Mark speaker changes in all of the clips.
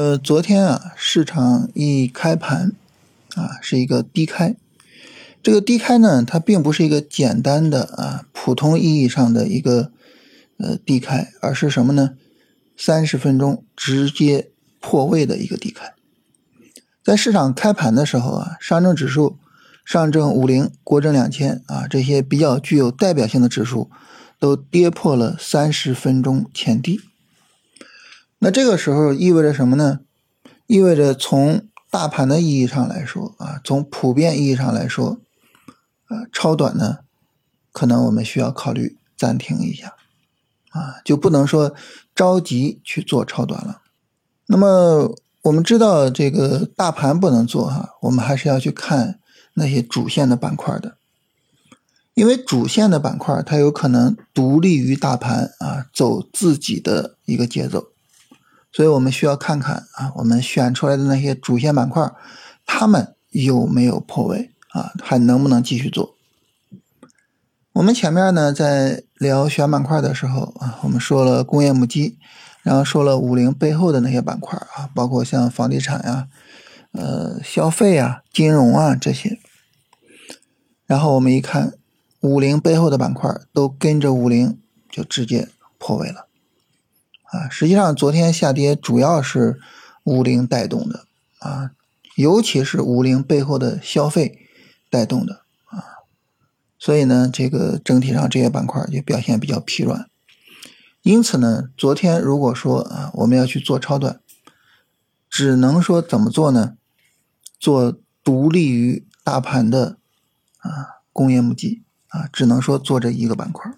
Speaker 1: 呃，昨天啊，市场一开盘，啊，是一个低开。这个低开呢，它并不是一个简单的啊普通意义上的一个呃低开，而是什么呢？三十分钟直接破位的一个低开。在市场开盘的时候啊，上证指数、上证五零、国证两千啊这些比较具有代表性的指数，都跌破了三十分钟前低。那这个时候意味着什么呢？意味着从大盘的意义上来说啊，从普遍意义上来说，呃，超短呢，可能我们需要考虑暂停一下，啊，就不能说着急去做超短了。那么我们知道这个大盘不能做哈，我们还是要去看那些主线的板块的，因为主线的板块它有可能独立于大盘啊，走自己的一个节奏。所以我们需要看看啊，我们选出来的那些主线板块，他们有没有破位啊？还能不能继续做？我们前面呢在聊选板块的时候啊，我们说了工业母机，然后说了五零背后的那些板块啊，包括像房地产呀、呃消费啊、金融啊这些。然后我们一看，五零背后的板块都跟着五零就直接破位了。啊，实际上昨天下跌主要是五零带动的啊，尤其是五零背后的消费带动的啊，所以呢，这个整体上这些板块就表现比较疲软。因此呢，昨天如果说啊，我们要去做超短，只能说怎么做呢？做独立于大盘的啊工业母机啊，只能说做这一个板块，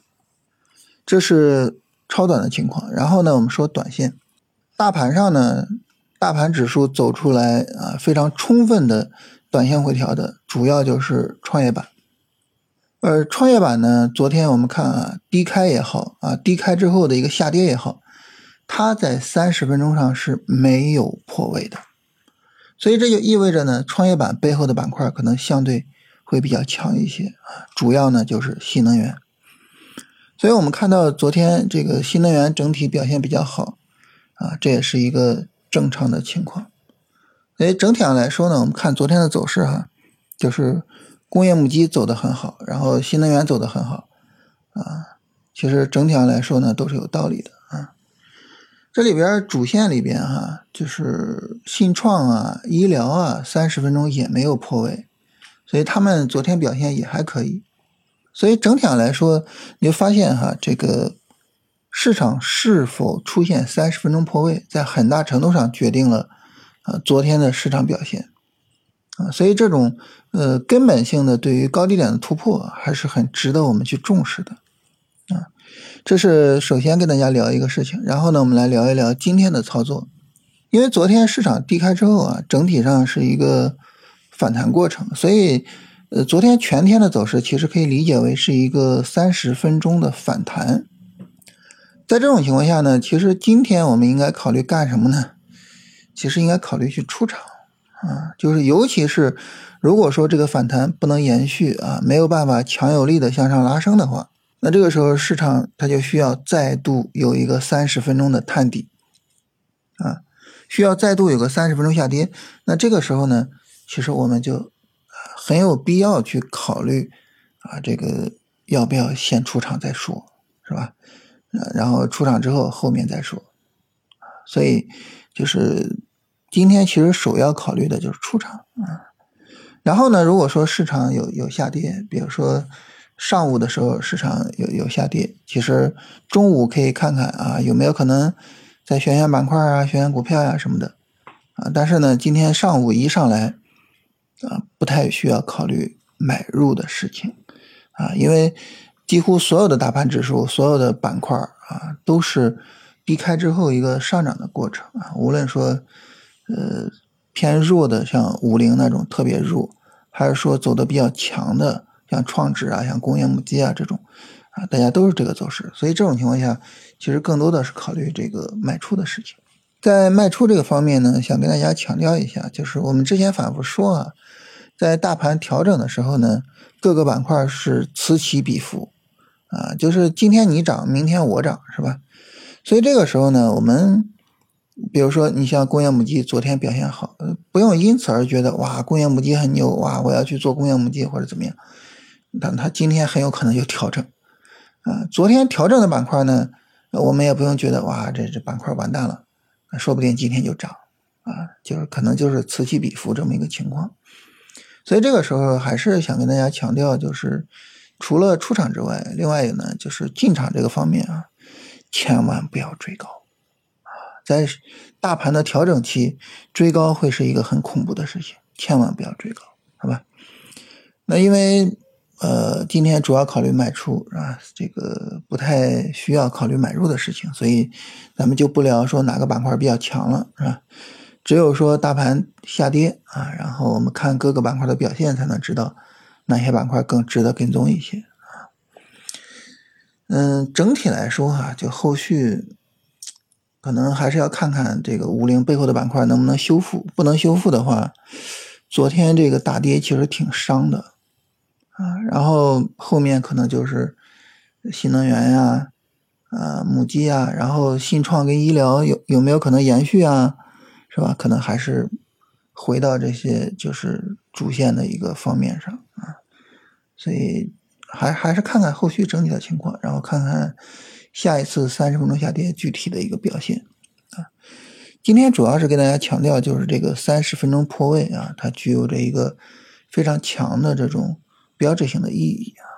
Speaker 1: 这是。超短的情况，然后呢，我们说短线，大盘上呢，大盘指数走出来啊，非常充分的短线回调的，主要就是创业板。而创业板呢，昨天我们看啊，低开也好啊，低开之后的一个下跌也好，它在三十分钟上是没有破位的，所以这就意味着呢，创业板背后的板块可能相对会比较强一些啊，主要呢就是新能源。所以我们看到昨天这个新能源整体表现比较好，啊，这也是一个正常的情况。所以整体上来说呢，我们看昨天的走势哈，就是工业母机走的很好，然后新能源走的很好，啊，其实整体上来说呢都是有道理的啊。这里边主线里边哈，就是信创啊、医疗啊，三十分钟也没有破位，所以他们昨天表现也还可以。所以整体上来说，你就发现哈，这个市场是否出现三十分钟破位，在很大程度上决定了啊昨天的市场表现啊。所以这种呃根本性的对于高低点的突破，还是很值得我们去重视的啊。这是首先跟大家聊一个事情，然后呢，我们来聊一聊今天的操作。因为昨天市场低开之后啊，整体上是一个反弹过程，所以。呃，昨天全天的走势其实可以理解为是一个三十分钟的反弹。在这种情况下呢，其实今天我们应该考虑干什么呢？其实应该考虑去出场啊，就是尤其是如果说这个反弹不能延续啊，没有办法强有力的向上拉升的话，那这个时候市场它就需要再度有一个三十分钟的探底啊，需要再度有个三十分钟下跌。那这个时候呢，其实我们就。很有必要去考虑啊，这个要不要先出场再说，是吧？然后出场之后后面再说，所以就是今天其实首要考虑的就是出场啊。然后呢，如果说市场有有下跌，比如说上午的时候市场有有下跌，其实中午可以看看啊有没有可能再选选板块啊，选选股票呀什么的啊。但是呢，今天上午一上来。啊，不太需要考虑买入的事情，啊，因为几乎所有的大盘指数、所有的板块啊，都是低开之后一个上涨的过程啊。无论说，呃，偏弱的像五零那种特别弱，还是说走的比较强的像创指啊、像工业母机啊这种，啊，大家都是这个走势。所以这种情况下，其实更多的是考虑这个卖出的事情。在卖出这个方面呢，想跟大家强调一下，就是我们之前反复说啊，在大盘调整的时候呢，各个板块是此起彼伏，啊，就是今天你涨，明天我涨，是吧？所以这个时候呢，我们比如说你像工业母机昨天表现好，不用因此而觉得哇工业母机很牛哇我要去做工业母机或者怎么样，但它今天很有可能就调整啊。昨天调整的板块呢，我们也不用觉得哇这这板块完蛋了，说不定今天就涨啊，就是可能就是此起彼伏这么一个情况。所以这个时候还是想跟大家强调，就是除了出场之外，另外一个呢就是进场这个方面啊，千万不要追高啊，在大盘的调整期追高会是一个很恐怖的事情，千万不要追高，好吧？那因为呃今天主要考虑卖出啊，这个不太需要考虑买入的事情，所以咱们就不聊说哪个板块比较强了，是吧？只有说大盘下跌啊，然后我们看各个板块的表现，才能知道哪些板块更值得跟踪一些啊。嗯，整体来说哈，就后续可能还是要看看这个五零背后的板块能不能修复。不能修复的话，昨天这个大跌其实挺伤的。然后后面可能就是新能源呀、啊母机啊，然后信创跟医疗有有没有可能延续啊？是吧？可能还是回到这些就是主线的一个方面上啊，所以还还是看看后续整体的情况，然后看看下一次三十分钟下跌具体的一个表现啊。今天主要是跟大家强调，就是这个三十分钟破位啊，它具有着一个非常强的这种标志性的意义啊。